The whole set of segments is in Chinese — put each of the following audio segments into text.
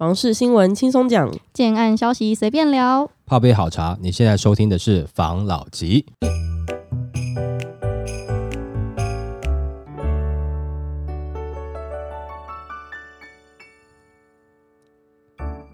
房事新闻轻松讲，建案消息随便聊。泡杯好茶，你现在收听的是房老吉。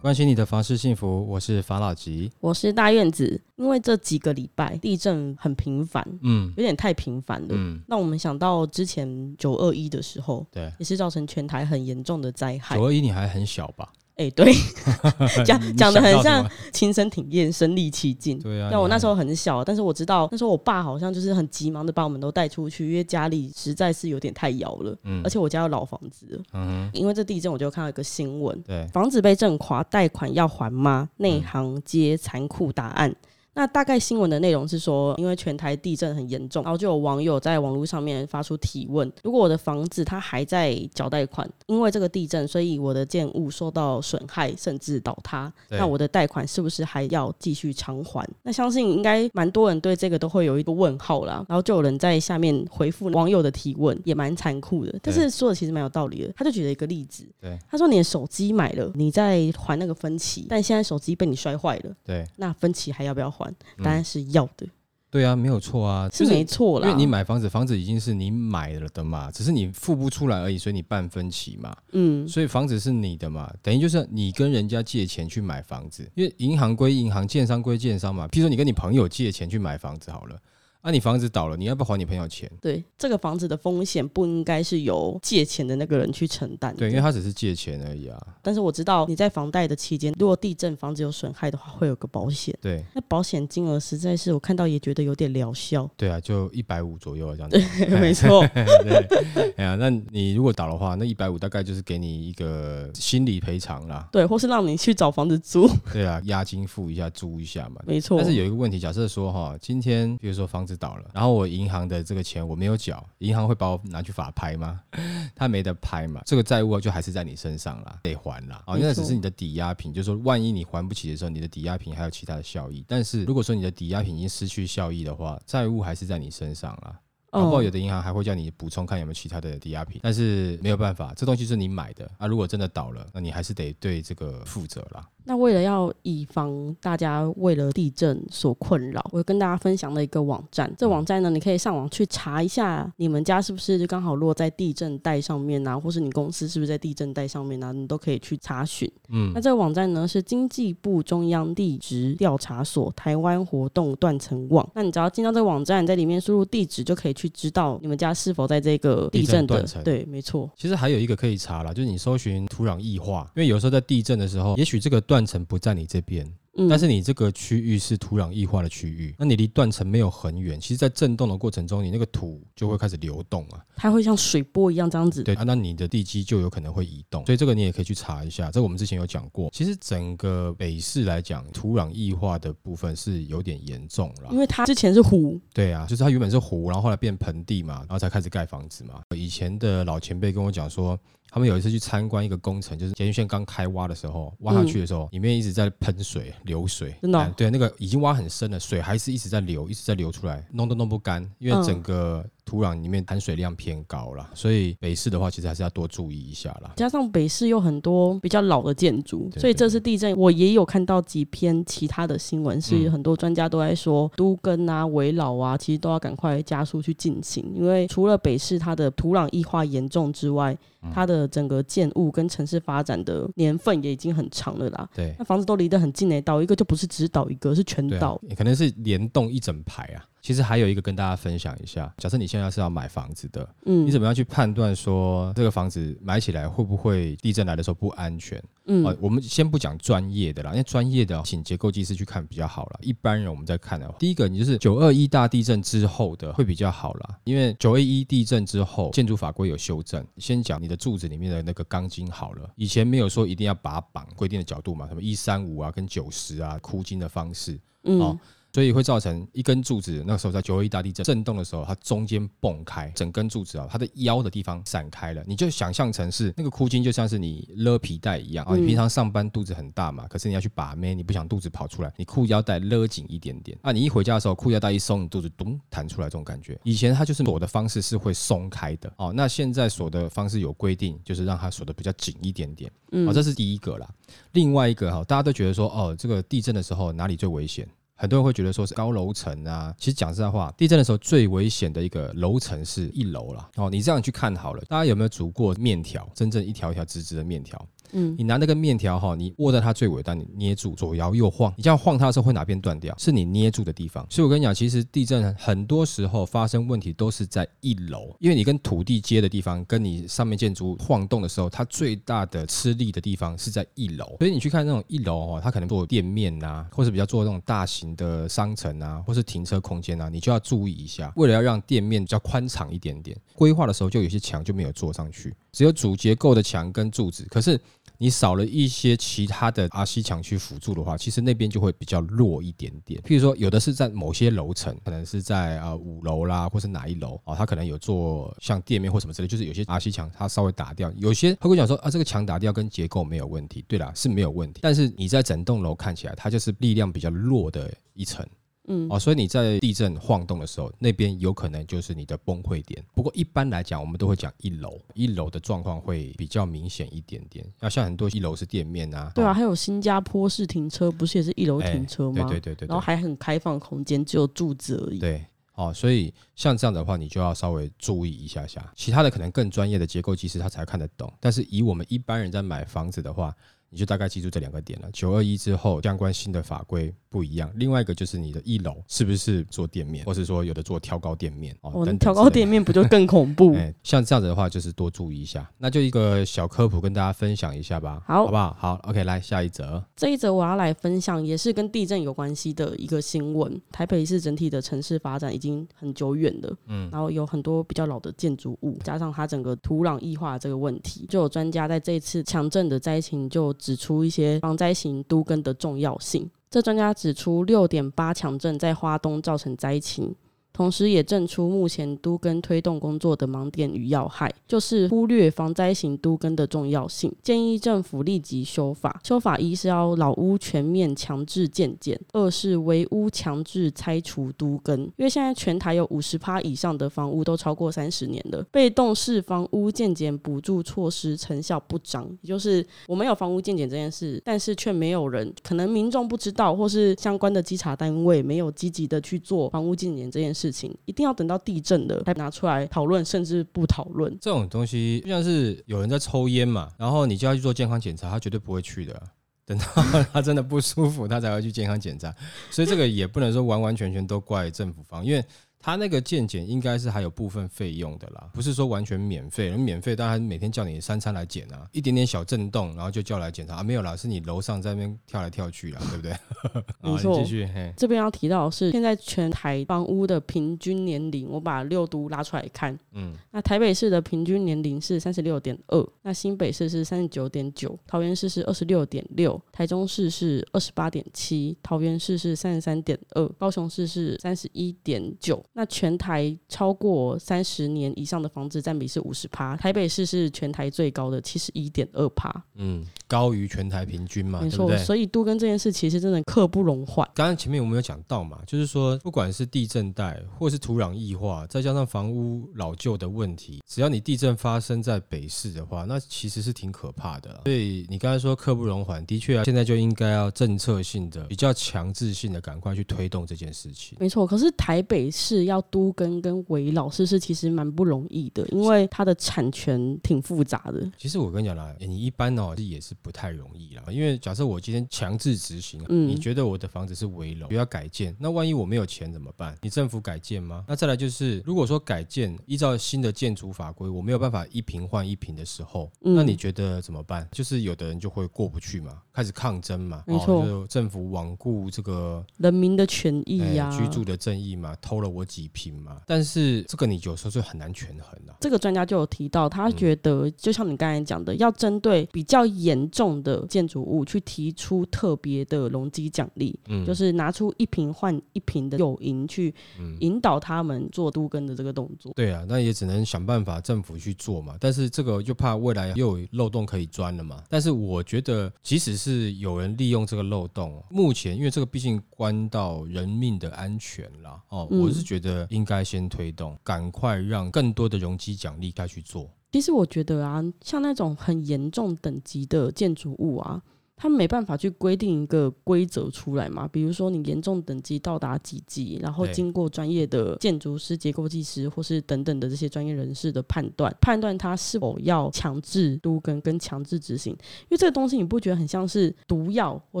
关心你的房事幸福，我是房老吉。我是大院子。因为这几个礼拜地震很频繁，嗯有点太频繁了。嗯，那我们想到之前九二一的时候，对，也是造成全台很严重的灾害九。二一你还很小吧？哎、对，讲讲的很像 亲身体验，身临其境。对啊，那我那时候候很小，但是我知道那时候我爸好像就是很急忙的把我们都带出去，因为家里实在是有点太摇了，嗯而且我家有老房子。嗯，因为这地震，我就看到一个新闻，对，房子被震垮，贷款要还吗？嗯内行接残酷答案。那大概新闻的内容是说，因为全台地震很严重，然后就有网友在网络上面发出提问：如果我的房子它还在缴贷款，因为这个地震，所以我的建物受到损害甚至倒塌，那我的贷款是不是还要继续偿还？那相信应该蛮多人对这个都会有一个问号啦。然后就有人在下面回复网友的提问，也蛮残酷的，但是说的其实蛮有道理的。他就举了一个例子，对他说你的手机买了，你在还那个分期，但现在手机被你摔坏了，对，那分期还要不要还？嗯答案是要的，对啊，没有错啊，是没错啦。因为你买房子，房子已经是你买了的嘛，只是你付不出来而已，所以你半分期嘛，嗯，所以房子是你的嘛，等于就是你跟人家借钱去买房子，因为银行归银行，建商归建商嘛。譬如说你跟你朋友借钱去买房子好了，啊，你房子倒了，你要不要还你朋友钱？对，这个房子的风险不应该是由借钱的那个人去承担。对，因为他只是借钱而已啊。但是我知道你在房贷的期间，如果地震房子有损害的话，会有个保险。对那保险金额实在是我看到也觉得有点疗效。对啊，就一百五左右这样子。没错，对，哎呀，那你如果倒的话，那一百五大概就是给你一个心理赔偿啦。对，或是让你去找房子租。对啊，押金付一下，租一下嘛。没错，但是有一个问题，假设说哈，今天比如说房子倒了，然后我银行的这个钱我没有缴，银行会把我拿去法拍吗？他没得拍嘛，这个债务就还是在你身上啦，得还啦。哦，没错那只是你的抵押品，就是说万一你还不起的时候，你的抵押品还有其他的效益。但是如果说你的抵押品已经失去效益的话，债务还是在你身上啦。搞不好有的银行还会叫你补充看有没有其他的抵押品，但是没有办法，这东西是你买的啊。如果真的倒了，那你还是得对这个负责啦。那为了要以防大家为了地震所困扰，我跟大家分享了一个网站。这网站呢，你可以上网去查一下，你们家是不是就刚好落在地震带上面啊，或是你公司是不是在地震带上面啊，你都可以去查询。嗯那这个网站呢是经济部中央地质调查所台湾活动断层网。那你只要进到这个网站，在里面输入地址，就可以去知道你们家是否在这个地震的地震断层对，没错。其实还有一个可以查啦，就是你搜寻土壤异化，因为有时候在地震的时候，也许这个断层不在你这边，嗯但是你这个区域是土壤异化的区域，那你离断层没有很远，其实，在震动的过程中，你那个土就会开始流动啊，它会像水波一样这样子。对啊，那你的地基就有可能会移动，所以这个你也可以去查一下，这我们之前有讲过。其实整个北市来讲，土壤异化的部分是有点严重了因。为它之前是湖，对啊，就是它原本是湖，然后后来变盆地嘛，然后才开始盖房子嘛。以前的老前辈跟我讲说，他们有一次去参观一个工程，就是捷运线刚开挖的时候，挖下去的时候，里面一直在喷水、流水，真的哦哎对，那个已经挖很深了，水还是一直在流，一直在流出来，弄都弄不干，因为嗯。整个土壤里面含水量偏高啦，所以北市的话，其实还是要多注意一下啦。加上北市有很多比较老的建筑，所以这次地震我也有看到几篇其他的新闻，是嗯很多专家都在说都更啊、围老啊，其实都要赶快加速去进行，因为除了北市它的土壤异化严重之外，嗯它的整个建物跟城市发展的年份也已经很长了啦。对那房子都离得很近诶、倒一个就不是只倒一个，是全对啊倒。，可能是联动一整排啊。其实还有一个跟大家分享一下，假设你现在是要买房子的，嗯你怎么样去判断说这个房子买起来会不会地震来的时候不安全？嗯啊，我们先不讲专业的啦，因为专业的请结构技师去看比较好了。一般人我们在看的话，第一个你就是九二一大地震之后的会比较好啦，因为九二一地震之后建筑法规有修正。先讲你的柱子里面的那个钢筋好了，以前没有说一定要把它绑规定的角度嘛，什么一三五啊跟九十啊箍筋的方式。嗯哦所以会造成一根柱子，那个时候在九二一大地震震动的时候，它中间崩开，整根柱子啊，它的腰的地方散开了。你就想象成是那个哭筋，就像是你勒皮带一样啊。你平常上班肚子很大嘛，可是你要去把妹，你不想肚子跑出来，你裤腰带勒紧一点点啊。你一回家的时候，裤腰带一松，你肚子咚弹出来，这种感觉。以前它就是锁的方式是会松开的哦，那现在锁的方式有规定，就是让它锁的比较紧一点点。哦，这是第一个啦。另外一个哈，大家都觉得说哦，这个地震的时候哪里最危险？很多人会觉得说是高楼层啊，其实讲实在话，地震的时候最危险的一个楼层是一楼啦。哦，你这样去看好了，大家有没有煮过面条？真正一条一条直直的面条？嗯，你拿那个面条哈，你握在它最尾端，你捏住，左摇右晃，你这样晃它的时候会哪边断掉？是你捏住的地方。所以我跟你讲，其实地震很多时候发生问题都是在一楼，因为你跟土地接的地方，跟你上面建筑晃动的时候，它最大的吃力的地方是在一楼。所以你去看那种一楼哦，它可能做店面呐，或是比较做那种大型的商城啊，或是停车空间啊，你就要注意一下，为了要让店面比较宽敞一点点，规划的时候就有些墙就没有做上去，只有主结构的墙跟柱子，可是。你少了一些其他的阿西墙去辅助的话，其实那边就会比较弱一点点。譬如说，有的是在某些楼层，可能是在啊五楼啦，或是哪一楼哦，它可能有做像店面或什么之类，就是有些阿西墙它稍微打掉。有些他会讲说啊，这个墙打掉跟结构没有问题，对啦，是没有问题。但是你在整栋楼看起来，它就是力量比较弱的一层。嗯哦，所以你在地震晃动的时候，那边有可能就是你的崩溃点。不过一般来讲，我们都会讲一楼，一楼的状况会比较明显一点点。要像很多一楼是店面啊，对啊，还有新加坡式停车，不是也是一楼停车吗？对对对对，然后还很开放空间，只有柱子而已。对，哦，所以像这样的话，你就要稍微注意一下下。其他的可能更专业的结构技师他才看得懂，但是以我们一般人在买房子的话。你就大概记住这两个点了。九二一之后，相关新的法规不一样。另外一个就是你的一楼是不是做店面，或是说有的做挑高店面哦？挑高店面不就更恐怖？像这样子的话，就是多注意一下。那就一个小科普跟大家分享一下吧。好，好不好？好，OK，来下一则。这一则我要来分享，也是跟地震有关系的一个新闻。台北市整体的城市发展已经很久远了，嗯，然后有很多比较老的建筑物，加上它整个土壤异化这个问题，就有专家在这一次强震的灾情就指出一些。防灾型都根的重要性。这专家指出，六点八强震在花东造成灾情。同时，也证出目前都根推动工作的盲点与要害，就是忽略防灾型都根的重要性。建议政府立即修法。修法一是要老屋全面强制建减，二是围屋强制拆除都根。因为现在全台有五十趴以上的房屋都超过三十年了，被动式房屋建减补助措施成效不彰。也就是我们有房屋建减这件事，但是却没有人，可能民众不知道，或是相关的稽查单位没有积极的去做房屋建减这件事。情一定要等到地震了才拿出来讨论，甚至不讨论这种东西，就像是有人在抽烟嘛，然后你就要去做健康检查，他绝对不会去的。等到他真的不舒服，他才会去健康检查。所以这个也不能说完完全全都怪政府方，因为。他那个健检应该是还有部分费用的啦，不是说完全免费。免费当然每天叫你三餐来检啊，一点点小震动，然后就叫来检查啊，没有啦，是你楼上在那边跳来跳去啦，对不对？没错。继续，这边要提到的是现在全台房屋的平均年龄，我把六都拉出来看，嗯，那台北市的平均年龄是三十六点二，那新北市是三十九点九，桃园市是二十六点六，台中市是二十八点七，桃园市是三十三点二，高雄市是三十一点九。那全台超过三十年以上的房子占比是五十趴，台北市是全台最高的七十一点二趴，嗯，高于全台平均嘛，没错。所以都跟这件事其实真的刻不容缓。刚刚前面我们有讲到嘛，就是说不管是地震带或是土壤异化，再加上房屋老旧的问题，只要你地震发生在北市的话，那其实是挺可怕的。所以你刚才说刻不容缓，的确啊，现在就应该要政策性的、比较强制性的，赶快去推动这件事情。没错，可是台北市。要都跟跟围老师是其实蛮不容易的，因为它的产权挺复杂的。其实我跟你讲啦，你一般哦也是不太容易了，因为假设我今天强制执行，嗯你觉得我的房子是危楼，要改建，那万一我没有钱怎么办？你政府改建吗？那再来就是，如果说改建依照新的建筑法规，我没有办法一平换一平的时候，那你觉得怎么办？就是有的人就会过不去嘛，开始抗争嘛，没错，就政府罔顾这个人民的权益呀，居住的正义嘛，偷了我几。几平嘛？但是这个你有时候就很难权衡了。这个专家就有提到，他觉得就像你刚才讲的，要针对比较严重的建筑物去提出特别的容积奖励，嗯就是拿出一瓶换一瓶的诱因去引导他们做都根的这个动作。对啊，那也只能想办法政府去做嘛。但是这个就怕未来又有漏洞可以钻了嘛。但是我觉得，即使是有人利用这个漏洞，目前因为这个毕竟关到人命的安全啦，哦，嗯我是觉得应该先推动，赶快让更多的容积奖励该去做。其实我觉得啊，像那种很严重等级的建筑物啊，他们没办法去规定一个规则出来嘛。比如说你严重等级到达几级，然后对经过专业的建筑师、结构技师或是等等的这些专业人士的判断，判断它是否要强制都根跟强制执行。因为这个东西你不觉得很像是毒药或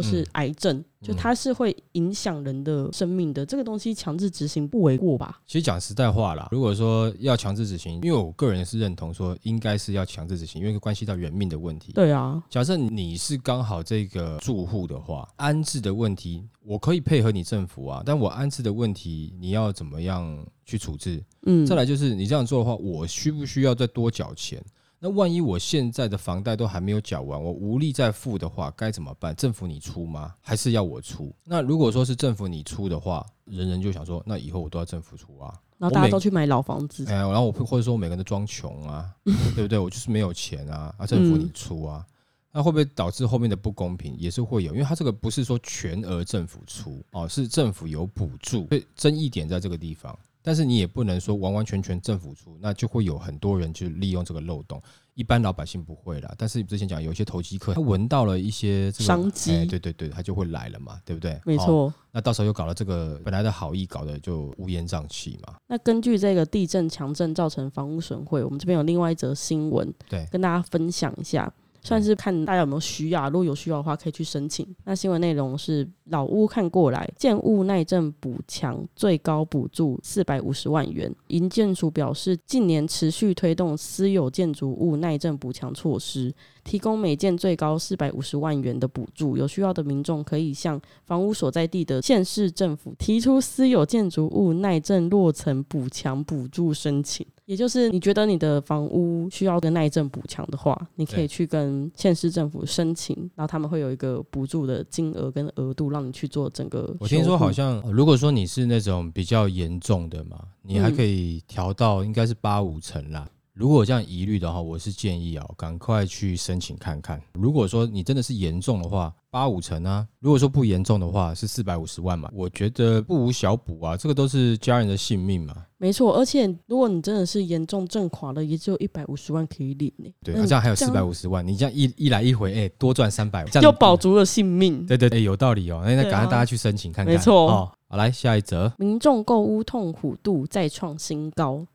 是嗯癌症，就它是会影响人的生命的。这个东西强制执行不为过吧？其实讲实在话啦，如果说要强制执行，因为我个人是认同说应该是要强制执行，因为关系到人命的问题。对啊，假设你是刚好这个住户的话，安置的问题，我可以配合你政府啊，但我安置的问题，你要怎么样去处置？嗯，再来就是你这样做的话，我需不需要再多缴钱？那万一我现在的房贷都还没有缴完，我无力再付的话，该怎么办？政府你出吗？还是要我出？那如果说是政府你出的话，人人就想说，那以后我都要政府出啊。然后大家都去买老房子，哎，然后我或者说我每个人都装穷啊，对不对？我就是没有钱啊，啊，政府你出啊，那会不会导致后面的不公平？也是会有，因为它这个不是说全额政府出哦，是政府有补助，所以争议点在这个地方。但是你也不能说完完全全政府出，那就会有很多人去利用这个漏洞。一般老百姓不会啦，但是之前讲有一些投机客，他闻到了一些这个商机哎对对对，他就会来了嘛，对不对？哦没错。那到时候又搞了这个本来的好意，搞得就乌烟瘴气嘛。那根据这个地震强震造成房屋损毁，我们这边有另外一则新闻，对跟大家分享一下，算是看大家有没有需要，如果有需要的话可以去申请。那新闻内容是老屋看过来，建物耐震补强最高补助四百五十万元。营建署表示，近年持续推动私有建筑物耐震补强措施。提供每件最高四百五十万元的补助，有需要的民众可以向房屋所在地的县市政府提出私有建筑物耐震落层补强补助申请。也就是你觉得你的房屋需要跟耐震补强的话，你可以去跟县市政府申请，然后他们会有一个补助的金额跟额度，让你去做整个。我听说好，像，呃如果说你是那种比较严重的嘛，你还可以调到应该是八五层啦。如果有这样疑虑的话，我是建议啊，赶快去申请看看。如果说你真的是严重的话，八五成啊；如果说不严重的话，是四百五十万嘛。我觉得不无小补啊，这个都是家人的性命嘛。没错。而且如果你真的是严重震垮了，也只有一百五十万可以领呢、对，那啊、这样还有四百五十万，你这样一一来一回，哎、多赚三百，这样又保足了性命。对对对，有道理哦。那那赶快大家去申请看看。没错哦。好，来下一则。民众购屋痛苦度再创新高。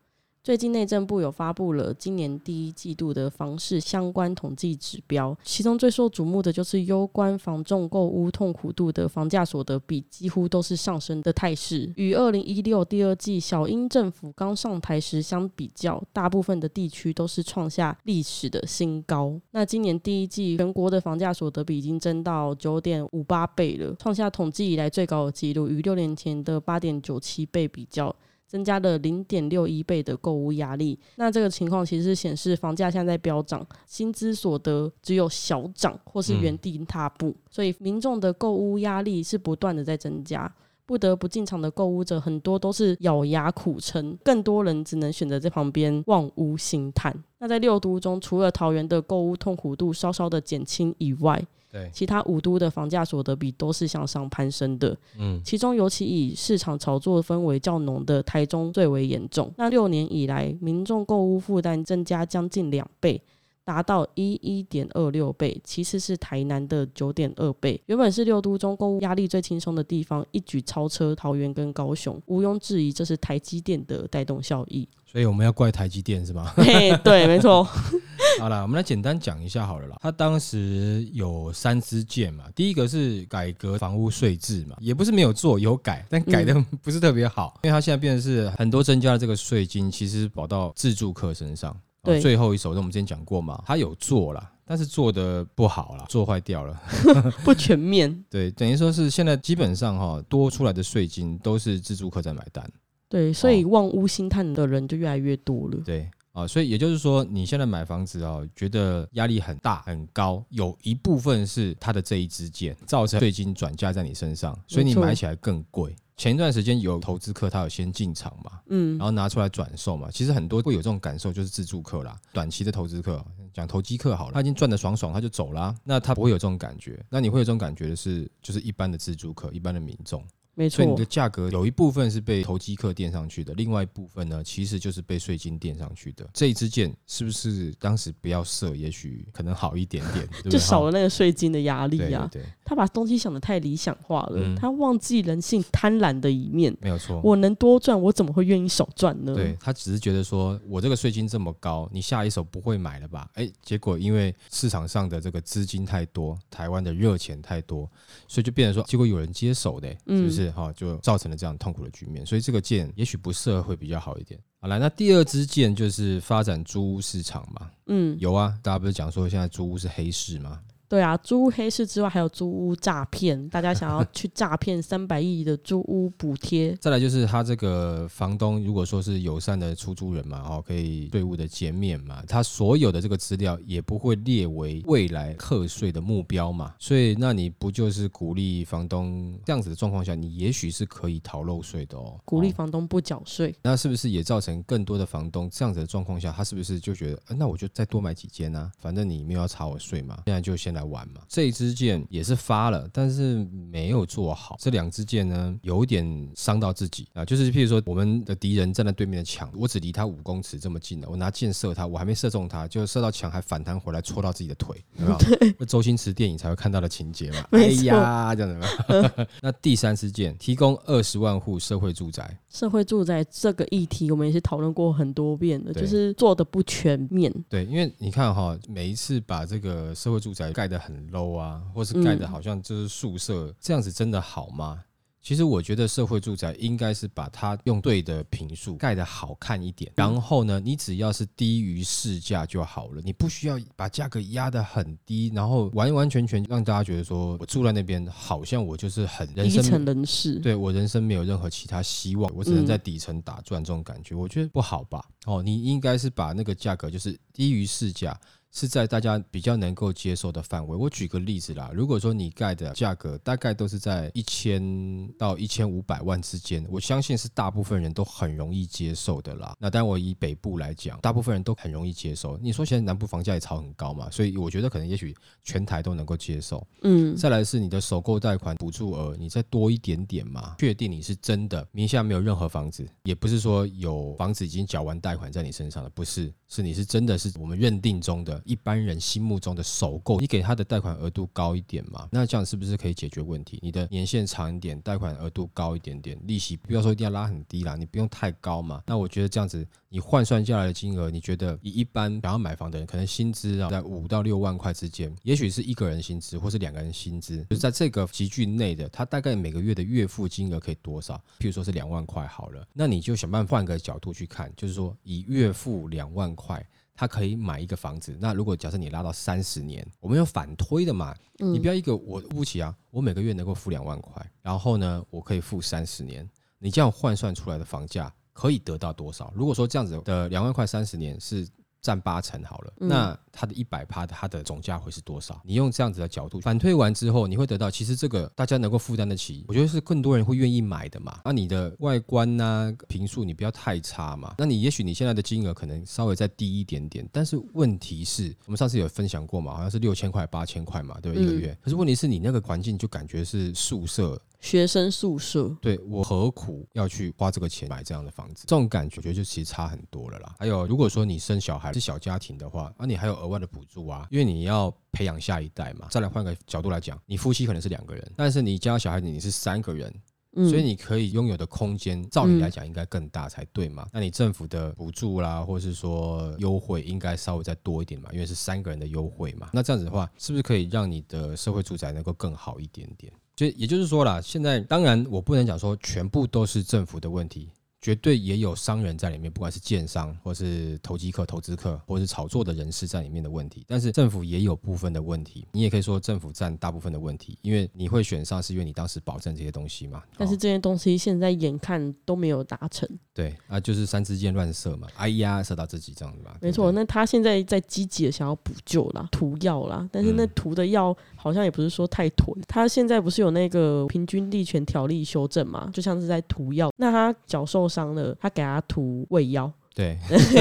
最近内政部有发布了今年第一季度的房市相关统计指标，其中最受瞩目的就是攸关房仲购屋痛苦度的房价所得比，几乎都是上升的态势。与二零一六第二季小英政府刚上台时相比较，大部分的地区都是创下历史的新高。那今年第一季全国的房价所得比已经增到九点五八倍了，创下统计以来最高的纪录，与六年前的八点九七倍比较。增加了零点六一倍的购物压力，那这个情况其实显示房价现在在飙涨，薪资所得只有小涨或是原地踏步，所以民众的购物压力是不断的在增加。不得不进场的购物者很多都是咬牙苦撑，更多人只能选择在旁边望屋兴叹。那在六都中，除了桃园的购物痛苦度稍稍的减轻以外，对，其他五都的房价所得比都是向上攀升的。嗯，其中尤其以市场炒作氛围较浓的台中最为严重。那六年以来，民众购物负担增加将近两倍。达到一一点二六倍，其次是台南的九点二倍。原本是六都中购物压力最轻松的地方，一举超车桃园跟高雄，毋庸置疑，这是台积电的带动效益。所以我们要怪台积电是吗？嘿，对，没错，好了，我们来简单讲一下好了啦。他当时有三支箭嘛，第一个是改革房屋税制嘛，也不是没有做，有改，但改的不是特别好，因为他现在变成是很多增加的这个税金，其实跑到自住客身上。哦对最后一首，那我们之前讲过嘛，他有做了，但是做的不好了，做坏掉了。不全面。对，等于说是现在基本上哈，多出来的税金都是自住客在买单。对，所以望屋兴叹的人就越来越多了。对啊，所以也就是说，你现在买房子哦，觉得压力很大很高，有一部分是它的这一支箭造成税金转嫁在你身上，所以你买起来更贵。前一段时间有投资客，他有先进场嘛，嗯然后拿出来转售嘛。其实很多会有这种感受，就是自助客啦，短期的投资客，讲投机客好了，他已经赚得爽爽，他就走啦、那他不会有这种感觉。那你会有这种感觉的是，就是一般的自助客，一般的民众。没错所以你的，价格有一部分是被投机客垫上去的，另外一部分呢，其实就是被税金垫上去的。这一支箭是不是当时不要射，也许可能好一点点，对不对？就少了那个税金的压力对呀、对对，他把东西想的太理想化了，嗯他忘记人性贪婪的一面。没有错。我能多赚，我怎么会愿意少赚呢？对他只是觉得说，我这个税金这么高，你下一手不会买了吧？哎，结果因为市场上的这个资金太多，台湾的热钱太多，所以就变成说，结果有人接手的，是嗯不是？哈、就造成了这样痛苦的局面。所以这个剑也许不适合会比较好一点。好来，那第二支箭就是发展租屋市场嘛。嗯，有啊，大家不是讲说现在租屋是黑市吗？对啊，租屋黑市之外，还有租屋诈骗，大家想要 去诈骗三百亿的租屋补贴，再来就是他这个房东，如果说是友善的出租人嘛，哦，可以税务的减免嘛，他所有的这个资料也不会列为未来课税的目标嘛，所以那你不就是鼓励房东这样子的状况下，你也许是可以逃漏税的哦，鼓励哦房东不缴税。那是不是也造成更多的房东这样子的状况下，他是不是就觉得，呃、那我就再多买几间啊？反正你没有要查我税嘛，现在就先来玩嘛。这一支箭也是发了，但是没有做好。这两支箭呢，有一点伤到自己啊，就是譬如说我们的敌人站在对面的墙，我只离他五公尺这么近了，我拿箭射他，我还没射中他，就射到墙还反弹回来戳到自己的腿，有没有？那周星驰电影才会看到的情节嘛。哎呀，这样子。那第三支箭提供二十万户社会住宅。社会住宅这个议题，我们也是讨论过很多遍的，就是做的不全面。对，因为你看哈，每一次把这个社会住宅盖得很 low 啊，或是盖得嗯好像就是宿舍，这样子真的好吗？其实我觉得社会住宅应该是把它用对的平数盖得好看一点，然后呢，你只要是低于市价就好了，你不需要把价格压得很低，然后完完全全让大家觉得说我住在那边好像我就是很人生低层人士，对我人生没有任何其他希望，我只能嗯。在底层打转，这种感觉，我觉得不好吧？哦，你应该是把那个价格就是低于市价，是在大家比较能够接受的范围。我举个例子啦，如果说你盖的价格大概都是在一千到一千五百万之间，我相信是大部分人都很容易接受的啦。那当然，我以北部来讲，大部分人都很容易接受。你说现在南部房价也炒很高嘛，所以我觉得可能也许全台都能够接受。嗯，再来是你的首购贷款补助额，你再多一点点嘛，确定你是真的名下没有任何房子，也不是说有房子已经缴完贷款在你身上了，不是，是你是真的是我们认定中的一般人心目中的首购，你给他的贷款额度高一点嘛，那这样是不是可以解决问题？你的年限长一点，贷款额度高一点点，利息不要说一定要拉很低啦，你不用太高嘛。那我觉得这样子你换算下来的金额，你觉得以一般想要买房的人，可能薪资啊在五到六万块之间，也许是一个人薪资或是两个人薪资，就是在这个集聚内的，他大概每个月的月付金额可以多少？譬如说是两万块好了，那你就想办法换个角度去看，就是说以月付两万块。他可以买一个房子，那如果假设你拉到三十年，我们有反推的嘛？你不要一个我付不起啊，我每个月能够付两万块，然后呢，我可以付三十年，你这样换算出来的房价可以得到多少？如果说这样子的两万块三十年是占八成好了，嗯那它的一百趴的它的总价会是多少？你用这样子的角度反推完之后，你会得到其实这个大家能够负担得起，我觉得是更多人会愿意买的嘛。那你的外观呐、评述你不要太差嘛。那你也许你现在的金额可能稍微再低一点点，但是问题是我们上次有分享过嘛，好像是六千块、八千块嘛，对不对？一个嗯月。可是问题是你那个环境就感觉是宿舍，学生宿舍，对我何苦要去花这个钱买这样的房子？这种感觉，我觉得就其实差很多了啦。还有，如果说你生小孩是小家庭的话，那，你还有额外的补助啊，因为你要培养下一代嘛。再来换个角度来讲，你夫妻可能是两个人，但是你家小孩子你是三个人，所以你可以拥有的空间，照理来讲应该更大才对嘛。那你政府的补助啦，或是说优惠，应该稍微再多一点嘛，因为是三个人的优惠嘛。那这样子的话，是不是可以让你的社会住宅能够更好一点点？就也就是说啦，现在当然我不能讲说全部都是政府的问题。绝对也有商人在里面，不管是建商或是投机客、投资客，或是炒作的人士在里面的问题。但是政府也有部分的问题，你也可以说政府占大部分的问题，因为你会选上是因为你当时保证这些东西嘛。但是这些东西现在眼看都没有达成。对啊，就是三支箭乱射嘛，哎呀，射到自己这样子吧。没错，那他现在在积极的想要补救啦，涂药啦，但是那涂的药好像也不是说太囤。他现在不是有那个平均地权条例修正嘛，就像是在涂药。那他脚受伤了，他给他涂胃药。对，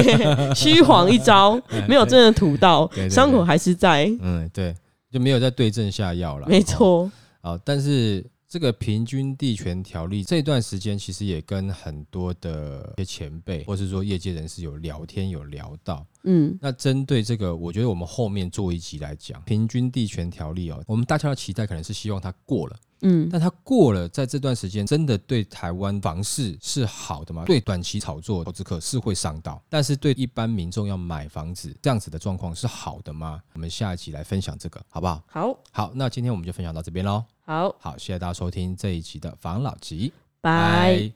虚晃一招，没有真的涂到，伤口还是在。嗯，对，就没有在对症下药了。没错。好，但是。这个平均地权条例这段时间，其实也跟很多的一些前辈，或是说业界人士有聊天，有聊到。嗯，那针对这个，我觉得我们后面做一集来讲平均地权条例哦，我们大家的期待可能是希望它过了。嗯，但它过了，在这段时间真的对台湾房市是好的吗？对短期炒作投资客是会伤到，但是对一般民众要买房子这样子的状况是好的吗？我们下一集来分享这个，好不好？好，好，那今天我们就分享到这边喽。好。好，谢谢大家收听这一期的防老集，拜。